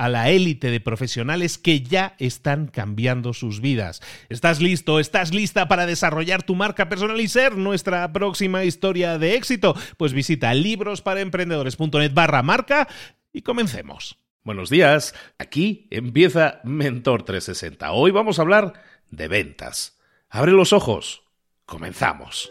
a la élite de profesionales que ya están cambiando sus vidas. ¿Estás listo? ¿Estás lista para desarrollar tu marca personal y ser nuestra próxima historia de éxito? Pues visita librosparaemprendedores.net barra marca y comencemos. Buenos días, aquí empieza Mentor 360. Hoy vamos a hablar de ventas. Abre los ojos. Comenzamos.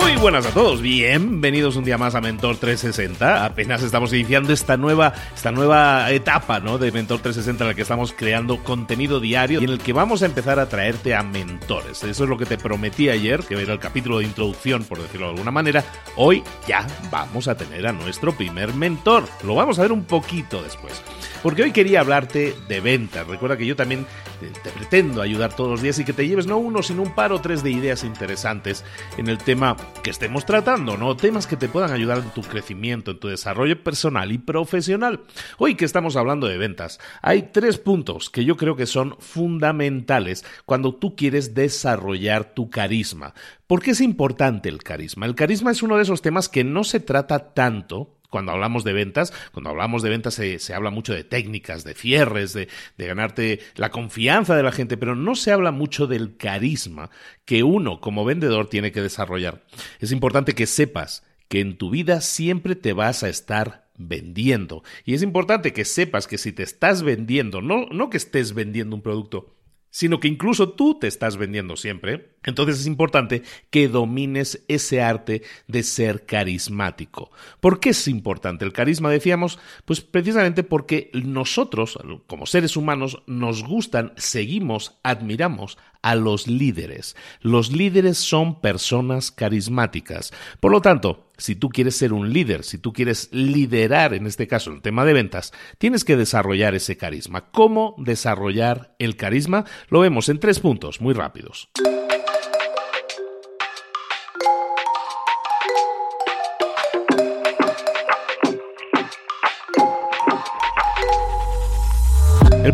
Muy buenas a todos, bienvenidos un día más a Mentor 360. Apenas estamos iniciando esta nueva, esta nueva etapa ¿no? de Mentor 360 en la que estamos creando contenido diario y en el que vamos a empezar a traerte a mentores. Eso es lo que te prometí ayer, que era el capítulo de introducción, por decirlo de alguna manera. Hoy ya vamos a tener a nuestro primer mentor. Lo vamos a ver un poquito después. Porque hoy quería hablarte de ventas. Recuerda que yo también te pretendo ayudar todos los días y que te lleves no uno, sino un par o tres de ideas interesantes en el tema que estemos tratando, ¿no? Temas que te puedan ayudar en tu crecimiento, en tu desarrollo personal y profesional. Hoy que estamos hablando de ventas, hay tres puntos que yo creo que son fundamentales cuando tú quieres desarrollar tu carisma. ¿Por qué es importante el carisma? El carisma es uno de esos temas que no se trata tanto cuando hablamos de ventas, cuando hablamos de ventas se, habla mucho de técnicas, de cierres, de, de, ganarte la confianza de la gente, pero no se habla mucho del carisma que uno como vendedor tiene que desarrollar. Es importante que sepas que en tu vida siempre te vas a estar vendiendo. Y es importante que sepas que si te estás vendiendo, no, no que estés vendiendo un producto, sino que incluso tú te estás vendiendo siempre, entonces es importante que domines ese arte de ser carismático. ¿Por qué es importante el carisma? Decíamos, pues precisamente porque nosotros, como seres humanos, nos gustan, seguimos, admiramos a los líderes. Los líderes son personas carismáticas. Por lo tanto, si tú quieres ser un líder, si tú quieres liderar, en este caso, el tema de ventas, tienes que desarrollar ese carisma. ¿Cómo desarrollar el carisma? Lo vemos en tres puntos muy rápidos.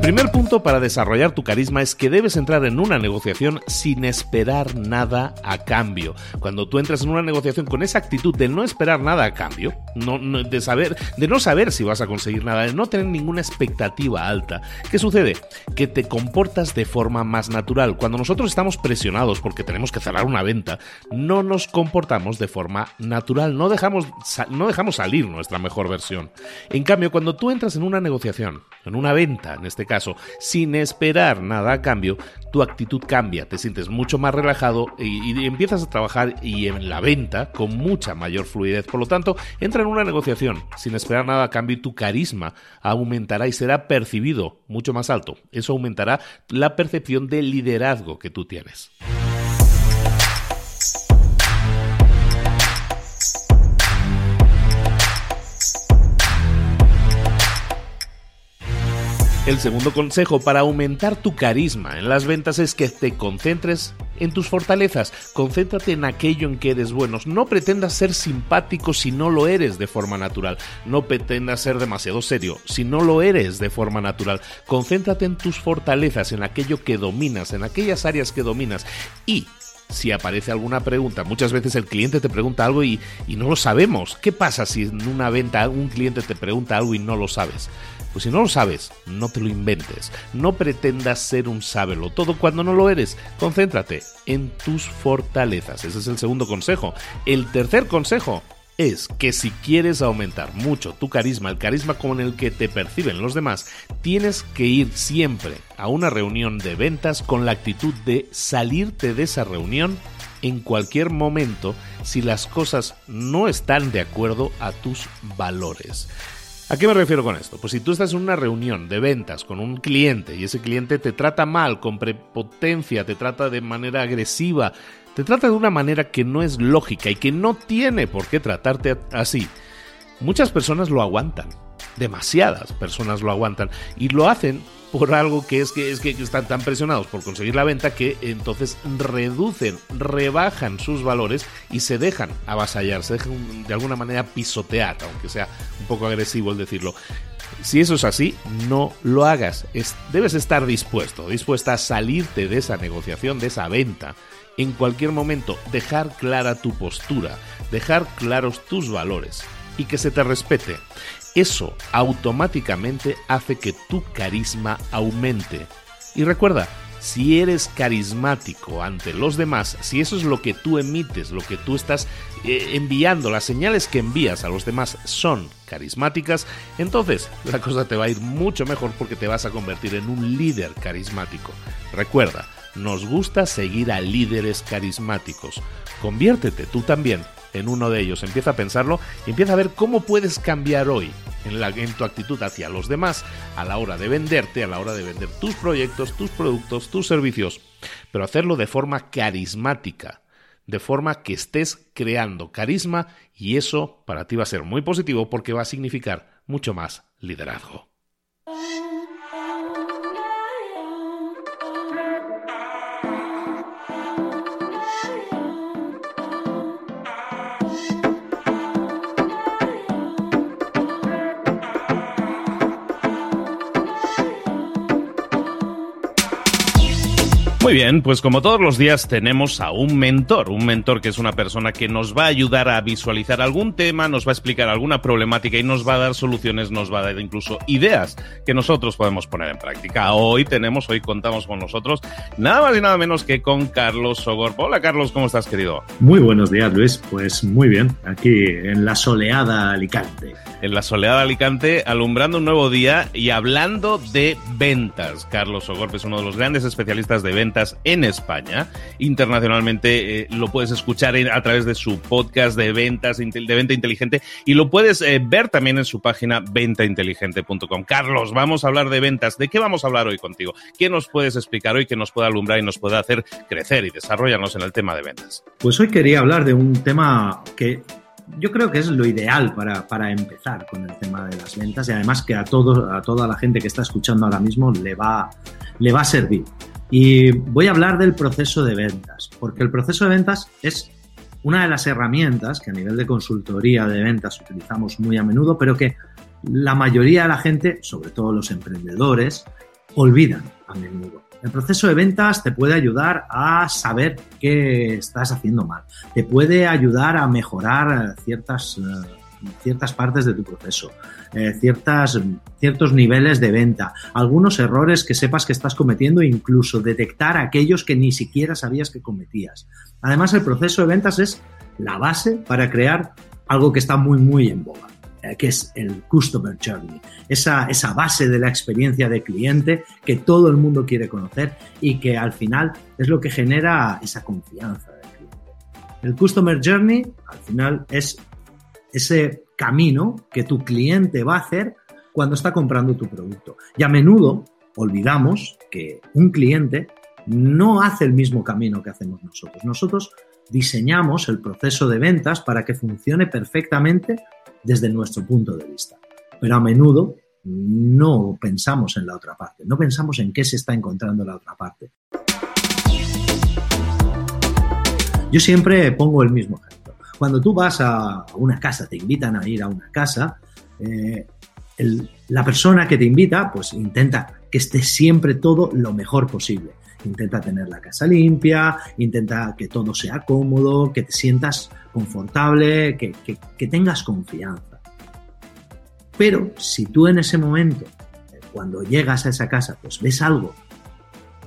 Primer punto para desarrollar tu carisma es que debes entrar en una negociación sin esperar nada a cambio. Cuando tú entras en una negociación con esa actitud de no esperar nada a cambio, de, saber, de no saber si vas a conseguir nada, de no tener ninguna expectativa alta, ¿qué sucede? Que te comportas de forma más natural. Cuando nosotros estamos presionados porque tenemos que cerrar una venta, no nos comportamos de forma natural, no dejamos, no dejamos salir nuestra mejor versión. En cambio, cuando tú entras en una negociación, en una venta, en este este caso, sin esperar nada a cambio, tu actitud cambia, te sientes mucho más relajado y, empiezas a trabajar y en la venta con mucha mayor fluidez. Por lo tanto, entra en una negociación sin esperar nada a cambio y tu carisma aumentará y será percibido mucho más alto. Eso aumentará la percepción de liderazgo que tú tienes. El segundo consejo para aumentar tu carisma en las ventas es que te concentres en tus fortalezas, concéntrate en aquello en que eres bueno. No pretendas ser simpático si no lo eres de forma natural. No pretendas ser demasiado serio si no lo eres de forma natural. Concéntrate en tus fortalezas, en aquello que dominas, en aquellas áreas que dominas y si aparece alguna pregunta. Muchas veces el cliente te pregunta algo y, y, no lo sabemos. ¿Qué pasa si en una venta un cliente te pregunta algo y no lo sabes? Pues si no lo sabes, no te lo inventes. No pretendas ser un sábelo todo cuando no lo eres. Concéntrate en tus fortalezas. Ese es el segundo consejo. El tercer consejo es que si quieres aumentar mucho tu carisma, el carisma con el que te perciben los demás, tienes que ir siempre a una reunión de ventas con la actitud de salirte de esa reunión en cualquier momento si las cosas no están de acuerdo a tus valores. ¿A qué me refiero con esto? Pues si tú estás en una reunión de ventas con un cliente y ese cliente te trata mal, con prepotencia, te trata de manera agresiva, te trata de una manera que no es lógica y que no tiene por qué tratarte así, muchas personas lo aguantan. Demasiadas personas lo aguantan y lo hacen por algo que es que, es que están tan presionados por conseguir la venta que entonces reducen, rebajan sus valores y se dejan avasallar, se dejan de alguna manera pisotear, aunque sea un poco agresivo el decirlo. Si eso es así, no lo hagas. debes estar dispuesto, dispuesta a salirte de esa negociación, de esa venta. En cualquier momento, dejar clara tu postura, dejar claros tus valores y que se te respete. Eso automáticamente hace que tu carisma aumente. Y recuerda, si eres carismático ante los demás, si eso es lo que tú emites, lo que tú estás eh, enviando, las señales que envías a los demás son carismáticas, entonces la cosa te va a ir mucho mejor porque te vas a convertir en un líder carismático. Recuerda, nos gusta seguir a líderes carismáticos. Conviértete tú también en uno de ellos. Empieza a pensarlo y empieza a ver cómo puedes cambiar hoy en, en tu actitud hacia los demás a la hora de venderte, a la hora de vender tus proyectos, tus productos, tus servicios, pero hacerlo de forma carismática, de forma que estés creando carisma y eso para ti va a ser muy positivo porque va a significar mucho más liderazgo. Muy bien, pues como todos los días tenemos a un mentor, un mentor que es una persona que nos va a ayudar a visualizar algún tema, nos va a explicar alguna problemática y nos va a dar soluciones, nos va a dar incluso ideas que nosotros podemos poner en práctica. Hoy tenemos, hoy contamos con nosotros nada más y nada menos que con Carlos Sogor. Hola Carlos, ¿cómo estás querido? Muy buenos días Luis, pues muy bien, aquí en la soleada Alicante. En la soleada Alicante, alumbrando un nuevo día y hablando de ventas. Carlos Sogor es uno de los grandes especialistas de ventas en España. Internacionalmente eh, lo puedes escuchar a través de su podcast de ventas de venta inteligente y lo puedes eh, ver también en su página ventainteligente.com. Carlos, vamos a hablar de ventas. ¿De qué vamos a hablar hoy contigo? ¿Qué nos puedes explicar hoy que nos pueda alumbrar y nos pueda hacer crecer y desarrollarnos en el tema de ventas? Pues hoy quería hablar de un tema que yo creo que es lo ideal para, para, empezar con el tema de las ventas y además que a, todos, a toda la gente que está escuchando ahora mismo le va, le va a servir. Y voy a hablar del proceso de ventas, porque el proceso de ventas es una de las herramientas que a nivel de consultoría de ventas utilizamos muy a menudo, pero que la mayoría de la gente, sobre todo los emprendedores, olvidan a menudo. El proceso de ventas te puede ayudar a saber qué estás haciendo mal, te puede ayudar a mejorar ciertas, eh, ciertas partes de tu proceso, eh, ciertas, ciertos niveles de venta, algunos errores que sepas que estás cometiendo incluso detectar aquellos que ni siquiera sabías que cometías. Además, el proceso de ventas es la base para crear algo que está muy, muy en boga eh, que es el Customer Journey, esa, esa base de la experiencia de cliente que todo el mundo quiere conocer y que al final es lo que genera esa confianza del cliente. El Customer Journey al final es ese camino que tu cliente va a hacer cuando está comprando tu producto. Y a menudo olvidamos que un cliente no hace el mismo camino que hacemos nosotros. Nosotros diseñamos el proceso de ventas para que funcione perfectamente desde nuestro punto de vista. Pero a menudo no pensamos en la otra parte, no pensamos en qué se está encontrando la otra parte. Yo siempre pongo el mismo ejemplo. Cuando tú vas a una casa, te invitan a ir a una casa, eh, la persona que te invita, pues intenta que esté siempre todo lo mejor posible. Intenta tener la casa limpia, intenta que todo sea cómodo, que te sientas confortable, que, que tengas confianza. Pero si tú en ese momento, cuando llegas a esa casa, pues ves algo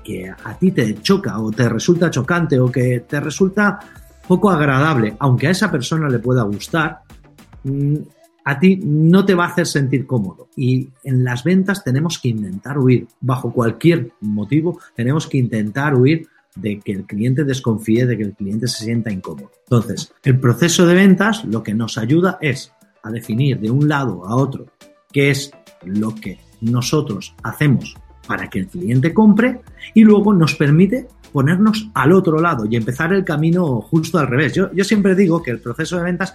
que a ti te choca o te resulta chocante o que te resulta poco agradable, aunque a esa persona le pueda gustar, mm, a ti no te va a hacer sentir cómodo. Y en las ventas tenemos que intentar huir, bajo cualquier motivo, tenemos que intentar huir de que el cliente desconfíe, de que el cliente se sienta incómodo. Entonces, el proceso de ventas lo que nos ayuda es a definir de un lado a otro qué es lo que nosotros hacemos para que el cliente compre y luego nos permite ponernos al otro lado y empezar el camino justo al revés. Yo, siempre digo que el proceso de ventas,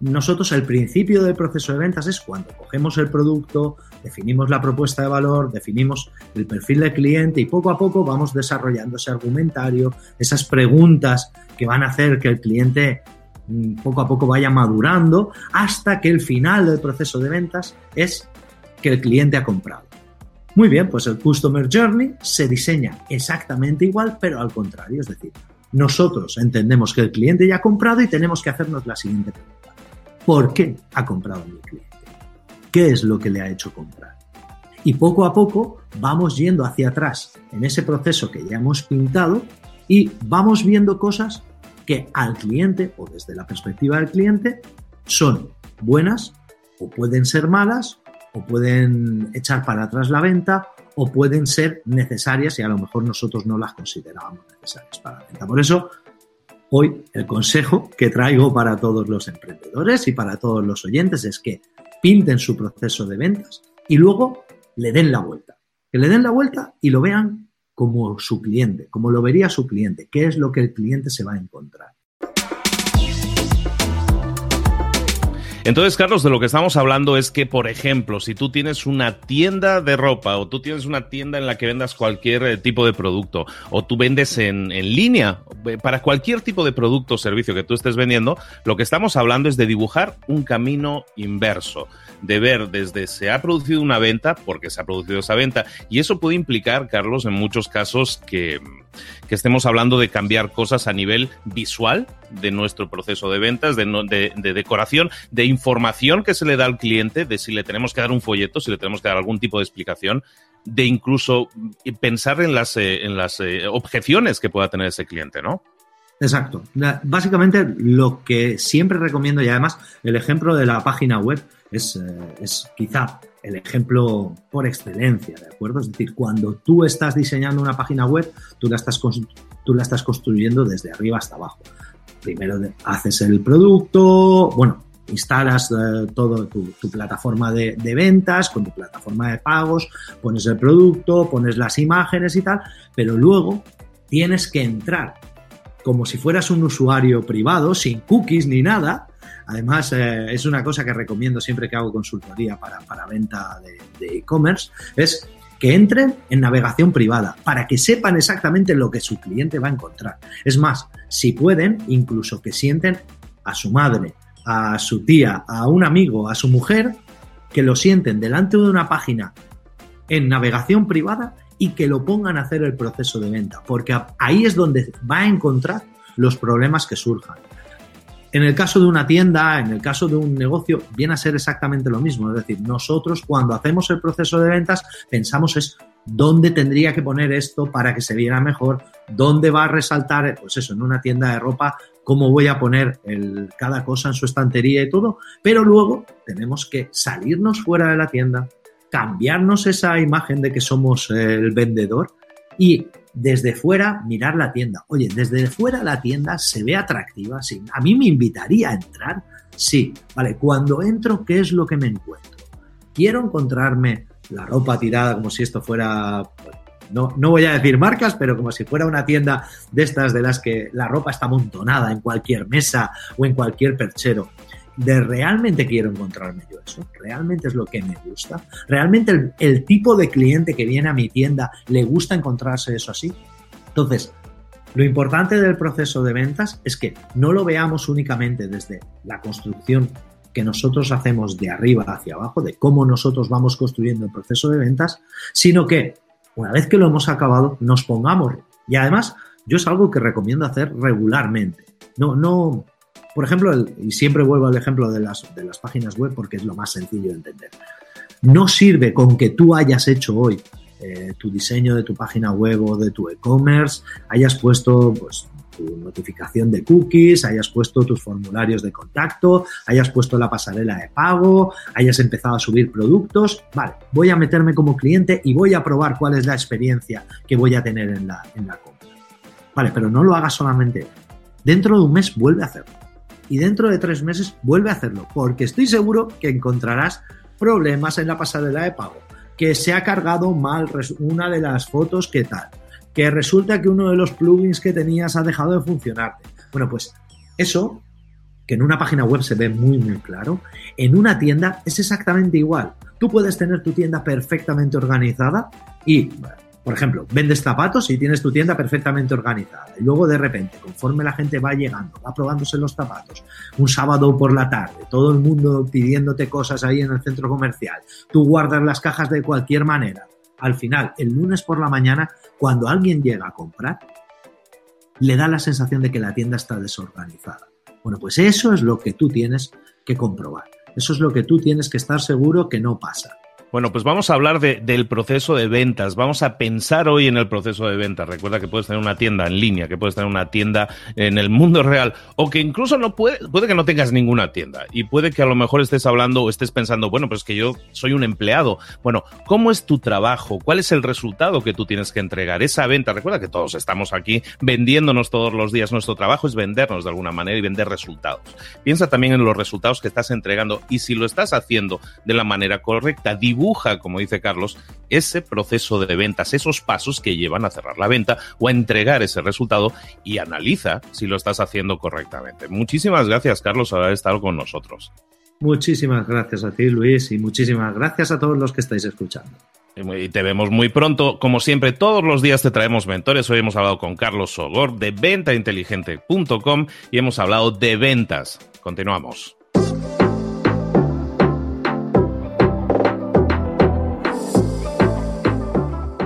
nosotros el principio del proceso de ventas es cuando cogemos el producto, definimos la propuesta de valor, definimos el perfil del cliente y poco a poco vamos desarrollando ese argumentario, esas preguntas que van a hacer que el cliente mm, poco a poco vaya madurando hasta que el final del proceso de ventas es que el cliente ha comprado. Muy bien, pues el Customer Journey se diseña exactamente igual, pero al contrario. Es decir, nosotros entendemos que el cliente ya ha comprado y tenemos que hacernos la siguiente pregunta. ¿Por qué ha comprado mi cliente? ¿Qué es lo que le ha hecho comprar? Y poco a poco vamos yendo hacia atrás en ese proceso que ya hemos pintado y vamos viendo cosas que al cliente o desde la perspectiva del cliente son buenas o pueden ser malas o pueden echar para atrás la venta o pueden ser necesarias y a lo mejor nosotros no las considerábamos necesarias para la venta. Por eso, hoy el consejo que traigo para todos los emprendedores y para todos los oyentes es que pinten su proceso de ventas y luego le den la vuelta. Que le den la vuelta y lo vean como su cliente, como lo vería su cliente, qué es lo que el cliente se va a encontrar. Entonces, Carlos, de lo que estamos hablando es que, por ejemplo, si tú tienes una tienda de ropa o tú tienes una tienda en la que vendas cualquier eh, tipo de producto o tú vendes en, en línea, eh, para cualquier tipo de producto o servicio que tú estés vendiendo, lo que estamos hablando es de dibujar un camino inverso de ver desde se ha producido una venta, porque se ha producido esa venta, y eso puede implicar, Carlos, en muchos casos que, que estemos hablando de cambiar cosas a nivel visual de nuestro proceso de ventas, de, de, de, decoración, de información que se le da al cliente, de si le tenemos que dar un folleto, si le tenemos que dar algún tipo de explicación, de incluso pensar en las, eh, en las eh, objeciones que pueda tener ese cliente, ¿no? Exacto. Básicamente lo que siempre recomiendo y además el ejemplo de la página web es, eh, es quizá el ejemplo por excelencia, ¿de acuerdo? Es decir, cuando tú estás diseñando una página web, tú la estás, tú la estás construyendo desde arriba hasta abajo. Primero haces el producto, bueno, instalas eh, todo tu, plataforma de, de, ventas con tu plataforma de pagos, pones el producto, pones las imágenes y tal, pero luego tienes que entrar como si fueras un usuario privado, sin cookies ni nada, Además, eh, es una cosa que recomiendo siempre que hago consultoría para, para venta de e-commerce, es que entren en navegación privada para que sepan exactamente lo que su cliente va a encontrar. Es más, si pueden, incluso que sienten a su madre, a su tía, a un amigo, a su mujer, que lo sienten delante de una página en navegación privada y que lo pongan a hacer el proceso de venta, porque ahí es donde va a encontrar los problemas que surjan. En el caso de una tienda, en el caso de un negocio, viene a ser exactamente lo mismo. Es decir, nosotros cuando hacemos el proceso de ventas pensamos es dónde tendría que poner esto para que se viera mejor, dónde va a resaltar, pues eso, en una tienda de ropa, cómo voy a poner cada cosa en su estantería y todo, pero luego tenemos que salirnos fuera de la tienda, cambiarnos esa imagen de que somos el vendedor y desde fuera mirar la tienda. Oye, desde fuera la tienda se ve atractiva, sí. A mí me invitaría a entrar, sí. Vale, cuando entro, ¿qué es lo que me encuentro? Quiero encontrarme la ropa tirada como si esto fuera, no, no voy a decir marcas, pero como si fuera una tienda de estas de las que la ropa está amontonada en cualquier mesa o en cualquier perchero de realmente quiero encontrarme yo eso, realmente es lo que me gusta, realmente el, tipo de cliente que viene a mi tienda le gusta encontrarse eso así. Entonces, lo importante del proceso de ventas es que no lo veamos únicamente desde la construcción que nosotros hacemos de arriba hacia abajo, de cómo nosotros vamos construyendo el proceso de ventas, sino que una vez que lo hemos acabado, nos pongamos. Y además, yo es algo que recomiendo hacer regularmente. No, no, por ejemplo, y siempre vuelvo al ejemplo de las, páginas web porque es lo más sencillo de entender. No sirve con que tú hayas hecho hoy eh, tu diseño de tu página web o de tu e-commerce, hayas puesto pues, tu notificación de cookies, hayas puesto tus formularios de contacto, hayas puesto la pasarela de pago, hayas empezado a subir productos. Vale, voy a meterme como cliente y voy a probar cuál es la experiencia que voy a tener en la compra. Vale, pero no lo hagas solamente. Dentro de un mes vuelve a hacerlo y dentro de tres meses vuelve a hacerlo, porque estoy seguro que encontrarás problemas en la pasarela de pago, que se ha cargado mal una de las fotos que tal, que resulta que uno de los plugins que tenías ha dejado de funcionar. Bueno, pues eso, que en una página web se ve muy, muy claro, en una tienda es exactamente igual. Tú puedes tener tu tienda perfectamente organizada y por ejemplo, vendes zapatos y tienes tu tienda perfectamente organizada. Y luego de repente, conforme la gente va llegando, va probándose los zapatos, un sábado por la tarde, todo el mundo pidiéndote cosas ahí en el centro comercial, tú guardas las cajas de cualquier manera. Al final, el lunes por la mañana, cuando alguien llega a comprar, le da la sensación de que la tienda está desorganizada. Bueno, pues eso es lo que tú tienes que comprobar. Eso es lo que tú tienes que estar seguro que no pasa. Bueno, pues vamos a hablar de, del proceso de ventas. Vamos a pensar hoy en el proceso de ventas. Recuerda que puedes tener una tienda en línea, que puedes tener una tienda en el mundo real, o que incluso no puede, puede que no tengas ninguna tienda. Y puede que a lo mejor estés hablando o estés pensando, bueno, pues que yo soy un empleado. Bueno, ¿cómo es tu trabajo? ¿Cuál es el resultado que tú tienes que entregar? Esa venta, recuerda que todos estamos aquí vendiéndonos todos los días. Nuestro trabajo es vendernos de alguna manera y vender resultados. Piensa también en los resultados que estás entregando y si lo estás haciendo de la manera correcta, dibuja, como dice Carlos, ese proceso de ventas, esos pasos que llevan a cerrar la venta o a entregar ese resultado y analiza si lo estás haciendo correctamente. Muchísimas gracias, Carlos, por haber estado con nosotros. Muchísimas gracias a ti, Luis, y muchísimas gracias a todos los que estáis escuchando. Y te vemos muy pronto. Como siempre, todos los días te traemos mentores. Hoy hemos hablado con Carlos Sogor de ventainteligente.com y hemos hablado de ventas. Continuamos.